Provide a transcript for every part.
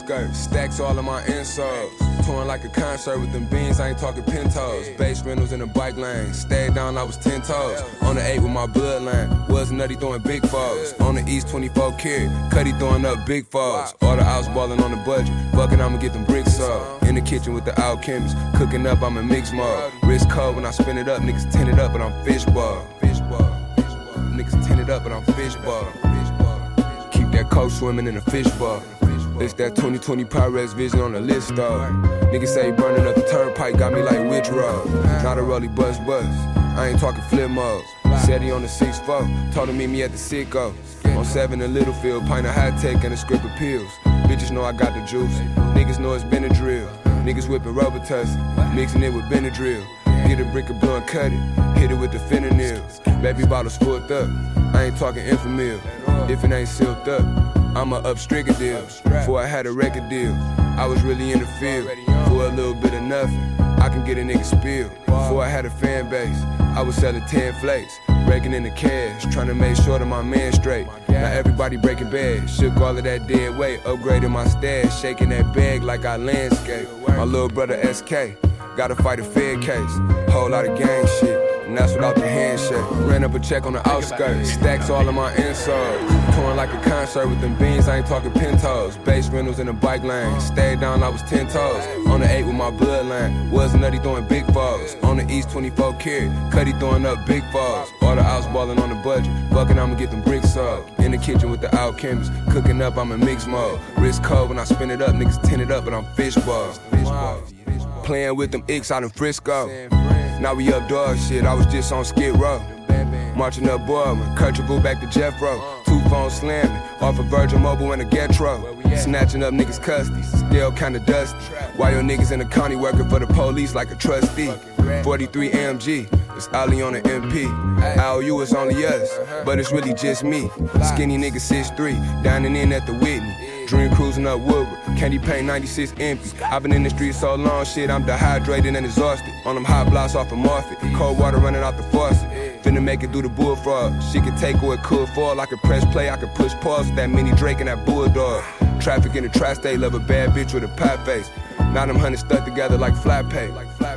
check on the outskirts. Stacks all of my insoles. Touring like a concert with them beans, I ain't talking pintos. Base rentals in the bike lane. Stayed down, I was 10 toes. On the 8 with my bloodline. Was nutty throwing big foes. On the East 24 carry. Cuddy throwing up big foes. All the outs balling on the budget. Fucking, I'ma get them bricks up. In the kitchen with the alchemists. Cooking up, I'm in mix mode. Wrist cold when I spin it up. Niggas tinted up, but I'm fish ball. Fish ball. Niggas tinted up, but I'm fish ball. Keep that coat swimming in a fish ball. It's that 2020 Pyrex vision on the list, though. Niggas say burning up the turnpike got me like witch road. Not a rolly buzz buzz. I ain't talking flip modes. Said he on the 6 4, told him meet me at the Sicko. On 7 in Littlefield, pint of high tech and a script of pills. Bitches know I got the juice. Niggas know it's been a drill. Niggas whipping rubber tussy, mixing it with Benadryl. Get a brick of blunt, cut it, hit it with the fentanyl. Baby bottles full up, I ain't talking Enfamil. If it ain't sealed up, I'ma up deal. Before I had a record deal, I was really in the field. For a little bit of nothing, I can get a nigga spill. Before I had a fan base, I was selling 10 flakes. breaking in the cash, trying to make sure that my man straight. Now everybody breaking bad, shook all of that dead weight, upgraded my stash, shaking that bag like I landscape. My little brother SK, gotta fight a Fed case, whole lot of gang shit and that's without the handshake. Ran up a check on the outskirts, stacks all of my insoles. Touring like a concert with them beans, I ain't talking pintos. Base rentals in the bike lane, stayed down, I was 10 toes. On the 8 with my bloodline, was nutty throwing big balls. On the East 24 carry, Cuddy throwing up big balls. All the outs balling on the budget, fucking I'ma get them bricks up. In the kitchen with the alchemists, cooking up, I'm in mix mode. Wrist cold when I spin it up, niggas tin it up, but I'm fish balls. Playing with them icks out in Frisco. Now we up dog shit, I was just on Skid Row. Marching up Boardman, Kirchable back to Jeffro. Two phones slamming, off of Virgin Mobile and a Metro. Snatching up niggas' custodies, still kinda dusty. Why your niggas in the county working for the police like a trustee? 43 AMG, it's Ali on the MP. IOU is only us, but it's really just me. Skinny nigga 6'3, dining in at the Whitney. Dream cruising up Woodward, candy paint 96 empty. I've been in the street so long, shit, I'm dehydrated and exhausted. On them hot blocks off of Morphic, cold water running out the faucet. Finna make it through the bullfrog. She could take or it could fall. I could press play, I could push pause with that mini Drake and that bulldog. Traffic in the tri-state, love a bad bitch with a pie face. Now them hunters stuck together like flat pay. Like flat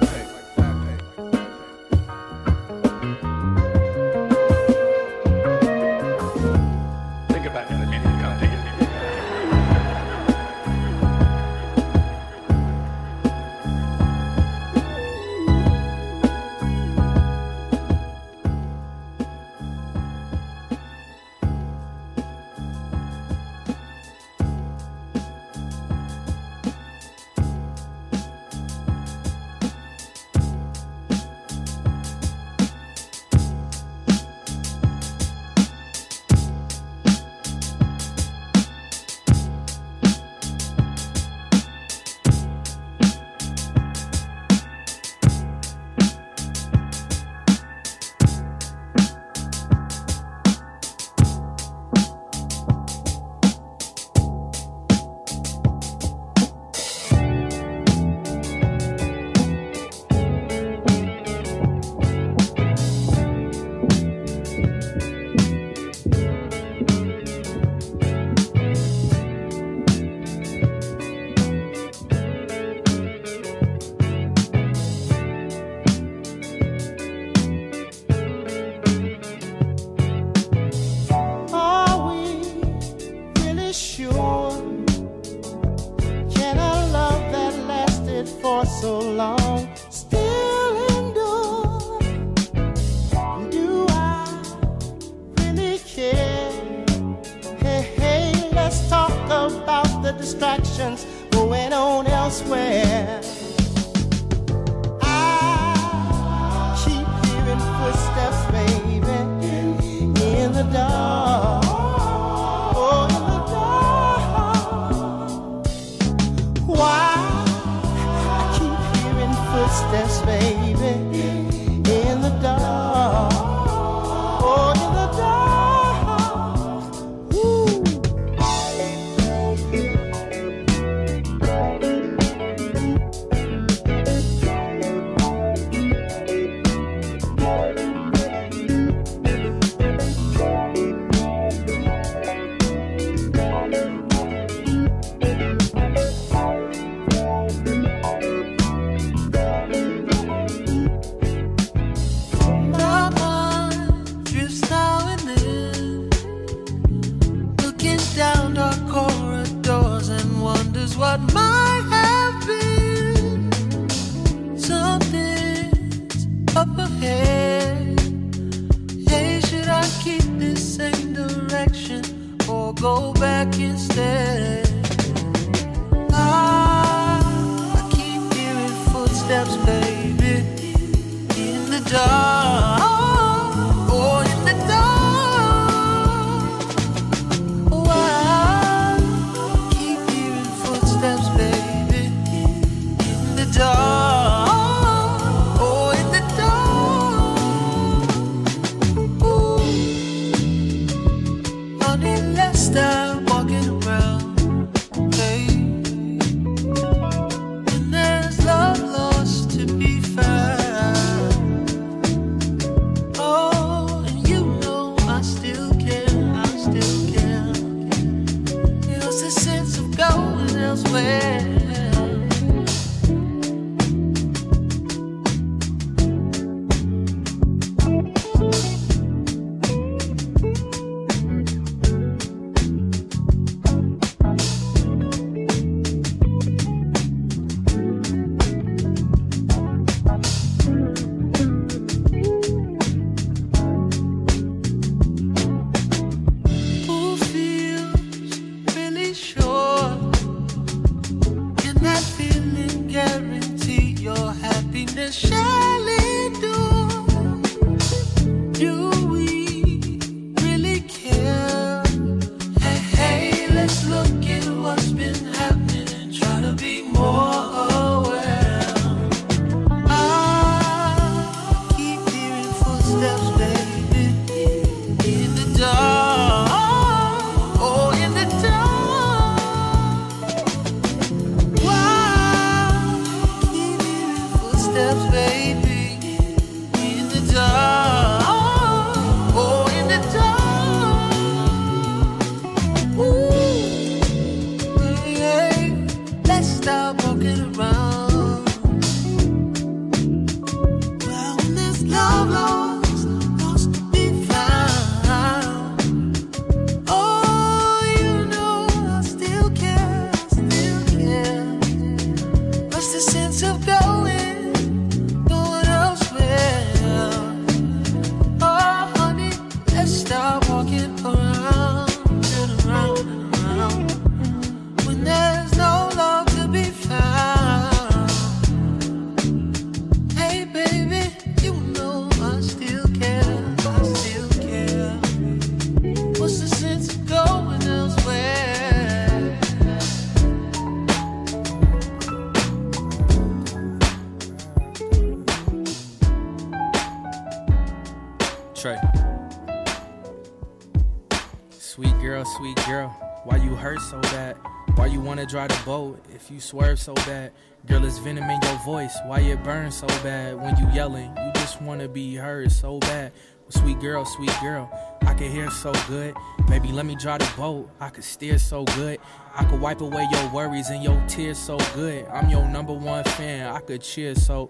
if you swerve so bad? Girl, it's venom in your voice. Why it burns so bad when you yelling? You just wanna be heard so bad. Sweet girl, sweet girl, I can hear so good. Baby, let me drive the boat. I could steer so good. I could wipe away your worries and your tears so good. I'm your number one fan. I could cheer so.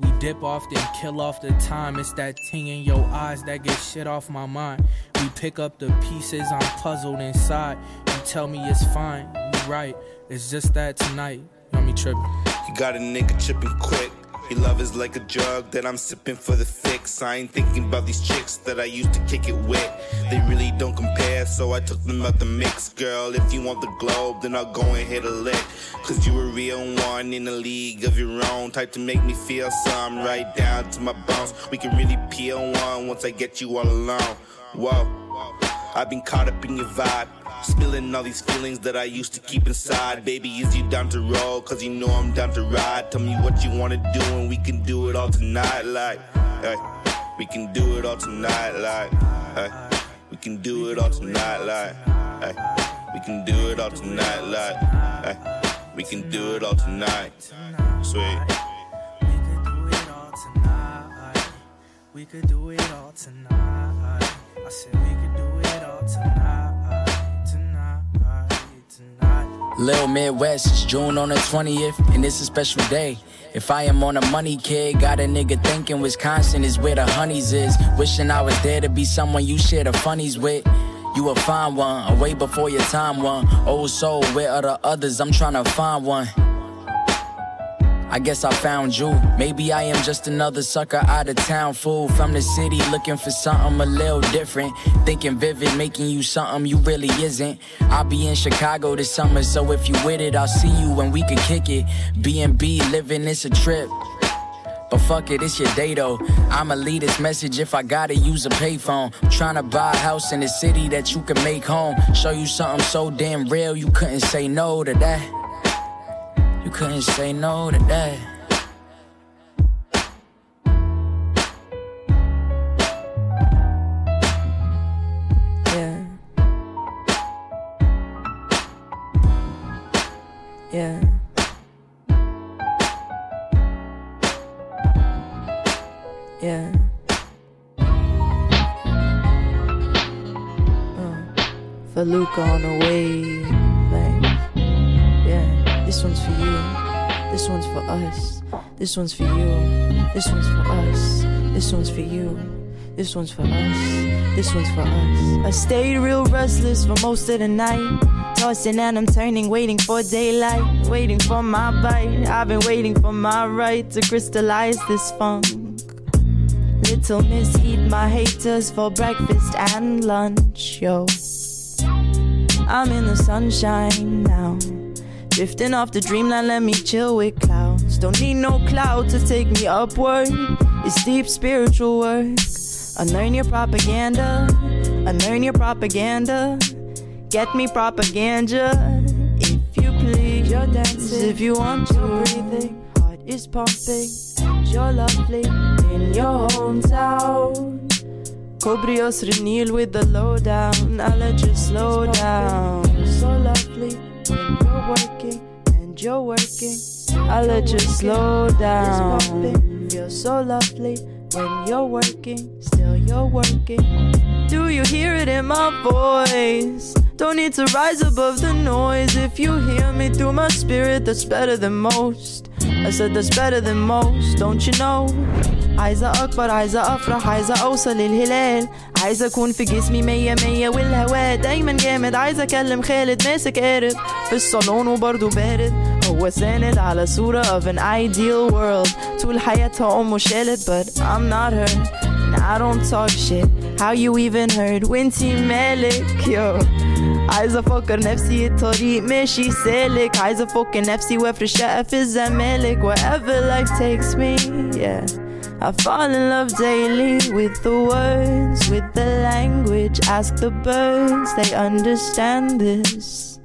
We dip off, then kill off the time. It's that thing in your eyes that get shit off my mind. We pick up the pieces, I'm puzzled inside. You tell me it's fine, right. It's just that tonight, you me tripping. You got a nigga tripping quick. Your love is like a drug that I'm sipping for the fix. I ain't thinking about these chicks that I used to kick it with. They really don't compare, so I took them out the mix. Girl, if you want the globe, then I'll go and hit a lick. Cause you a real one in a league of your own. Type to make me feel some right down to my bones. We can really peel one once I get you all alone. Whoa, I've been caught up in your vibe. Spilling all these feelings that I used to keep inside. Baby, is you down to roll? Cause you know I'm down to ride. Tell me what you wanna do and we can do it all tonight. Like, hey, we can do it all tonight. Like, hey, we can do it all tonight. Like, hey, we can do it all tonight. Like, hey, we can do it all tonight. Sweet. We could do it all tonight. I said we could do it all tonight. Uh, uh, Lil Midwest, it's June on the 20th, and it's a special day. If I am on a money kid, got a nigga thinking Wisconsin is where the honeys is. Wishing I was there to be someone you share the funnies with. You a fine one, away before your time one. Oh, Old soul, where are the others? I'm trying to find one. I guess I found you. Maybe I am just another sucker out of town fool from the city looking for something a little different. Thinking vivid, making you something you really isn't. I'll be in Chicago this summer, so if you with it, I'll see you when we can kick it. B&B living, it's a trip. But fuck it, it's your day though. I'ma leave this message if I gotta use a payphone. Trying to buy a house in the city that you can make home. Show you something so damn real, you couldn't say no to that. Couldn't say no to that. Yeah. Yeah. Yeah. Uh, for Luca on the wavelength. This one's for you. This one's for us. This one's for you. This one's for us. This one's for you. This one's for us. This one's for us. I stayed real restless for most of the night. Tossing and I'm turning, waiting for daylight. Waiting for my bite. I've been waiting for my right to crystallize this funk. Little miss, eat my haters for breakfast and lunch, yo. I'm in the sunshine now. Drifting off the dreamland, let me chill with clouds. Don't need no cloud to take me upward. It's deep spiritual work. Unlearn your propaganda. Unlearn your propaganda. Get me propaganda. If you please, you're dancing. If you want to, breathing. Heart is pumping. You're lovely in your hometown. Cobrios Renil with the lowdown. I'll let you slow down. So lovely when you're working and you're working. I'll let you slow down. Feel so lovely when you're working, still you're working. Do you hear it in my voice? Don't need to rise above the noise. If you hear me through my spirit, that's better than most. I said that's better than most, don't you know? عايزة أكبر عايزة أفرح عايزة أوصل للهلال. عايزة أكون في جسمي مية مية والهواء دايما جامد. عايزة أكلم خالد ماسك قارب في الصالون وبرضه بارد. هو ساند على صورة of an ideal world. طول حياتها أمه شالت but I'm not her and I don't talk shit. How you even heard وانتي مالك yo. عايزة أفكر نفسي الطريق ماشي سالك. عايزة أفك نفسي وأفرش شقة في الزمالك. Wherever life takes me yeah. I fall in love daily with the words, with the language. Ask the birds, they understand this.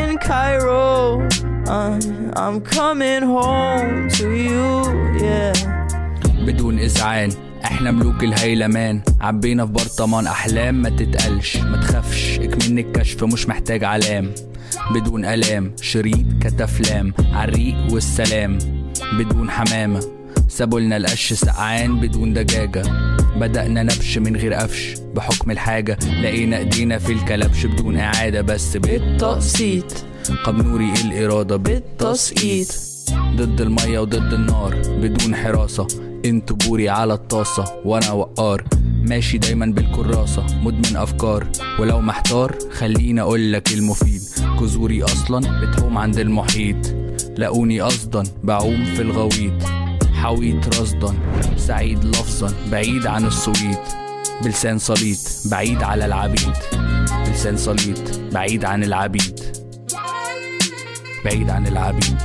In Cairo, uh, I'm coming home to you, yeah. بدون إزعاج إحنا ملوك الهيلمان عبينا في برطمان أحلام ما تتقلش ما تخافش اكمن الكشف مش محتاج علام بدون ألام شريط كتفلام عالريق والسلام بدون حمامة سابولنا القش سقعان بدون دجاجة. بدأنا نبش من غير قفش بحكم الحاجة. لقينا إيدينا في الكلبش بدون إعادة بس بالتقسيط. قبنوري الإرادة؟ بالتسقيط. ضد المية وضد النار بدون حراسة. أنتوا بوري على الطاسة وأنا وقار. ماشي دايما بالكراسة مدمن أفكار. ولو محتار خليني اقولك المفيد. جذوري أصلا بتعوم عند المحيط. لاقوني قصدا بعوم في الغويط. حويط رصدا سعيد لفظا بعيد عن الصويت بلسان صليط بعيد على العبيد. بلسان صليط بعيد عن العبيد. بعيد عن العبيد.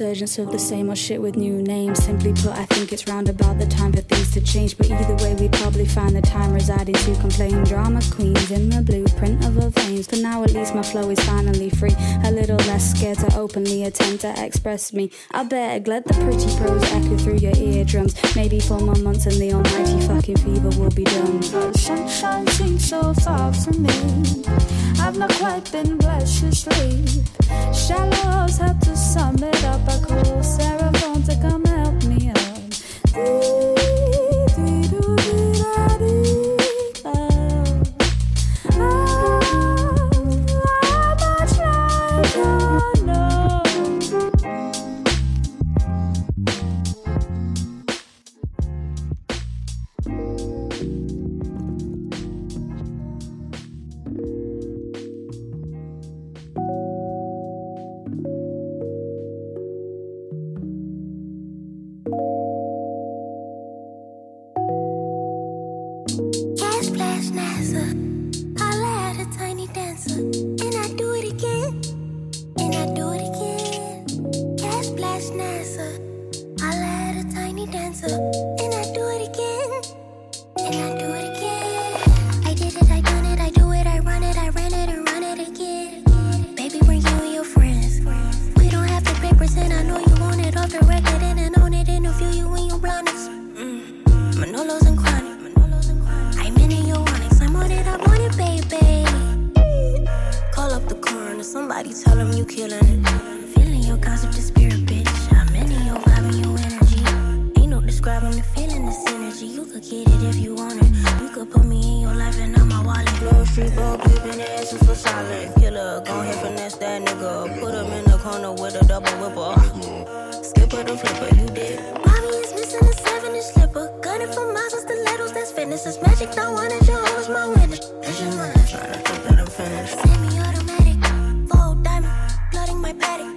Resurgence of the same old shit with new names. Simply put, I think it's round about the time for things to change. But either way, we probably find the time residing to complain. Drama queens in the blueprint of our veins. For now, at least my flow is finally free. A little less scared to openly attempt to express me. I beg, let the pretty prose echo through your eardrums. Maybe four more months and the almighty fucking fever will be done. Sunshine seems so far from me. I've not quite been blessed to sleep. Shallows have to sum it up. I call Sarah to come help me out. That's fitness. It's magic, don't want it, your hoes my witness. Your mind, try to think that I'm finished. Semi automatic, full diamond, flooding my paddock.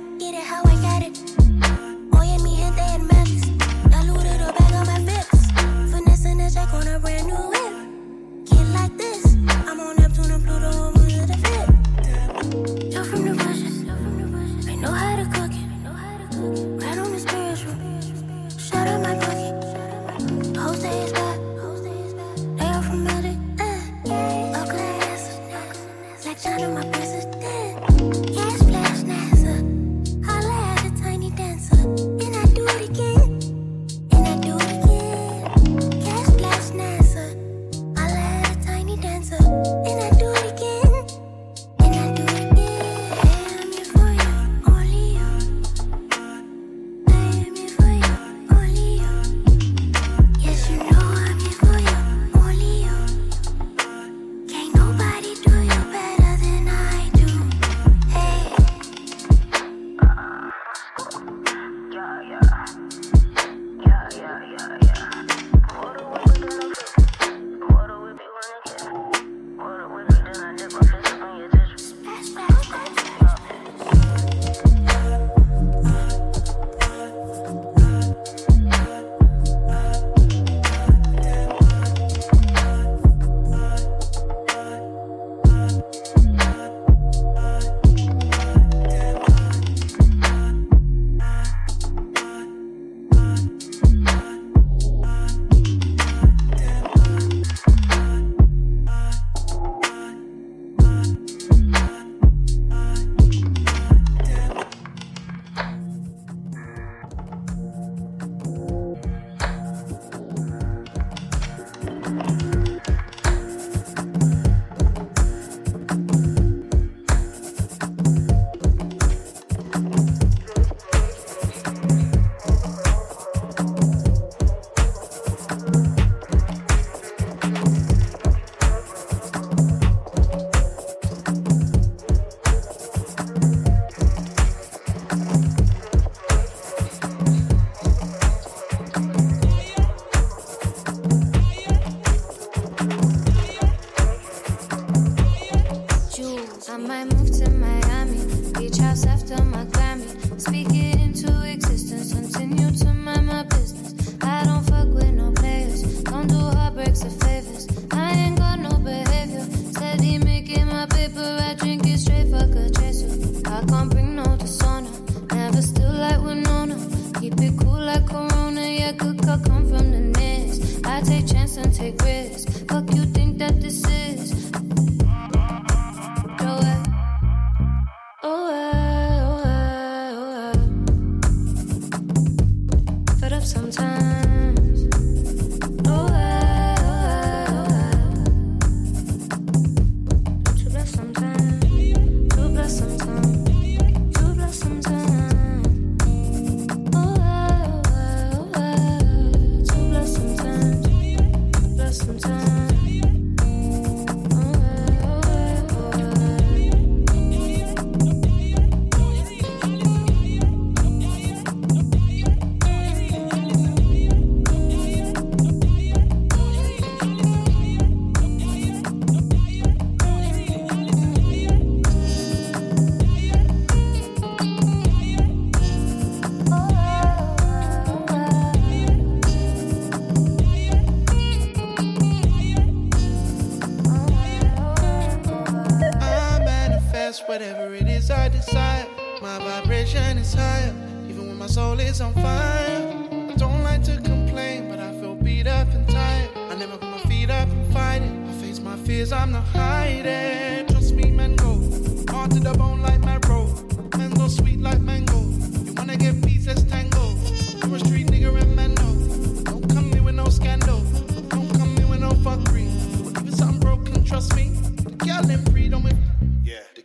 take away.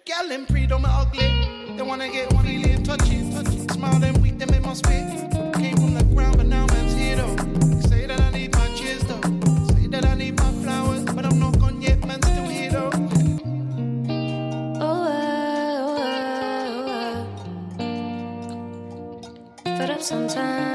Gal them pre don't me ugly. They wanna get feeling touchy, touchy. Smile them weak, them in my spit. Came from the ground, but now man's here though. Say that I need my cheers though. Say that I need my flowers, but I'm not gone yet, man's still here though. Oh, uh, oh, uh, oh. Uh. Fed up sometimes.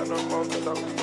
got no more want to stop.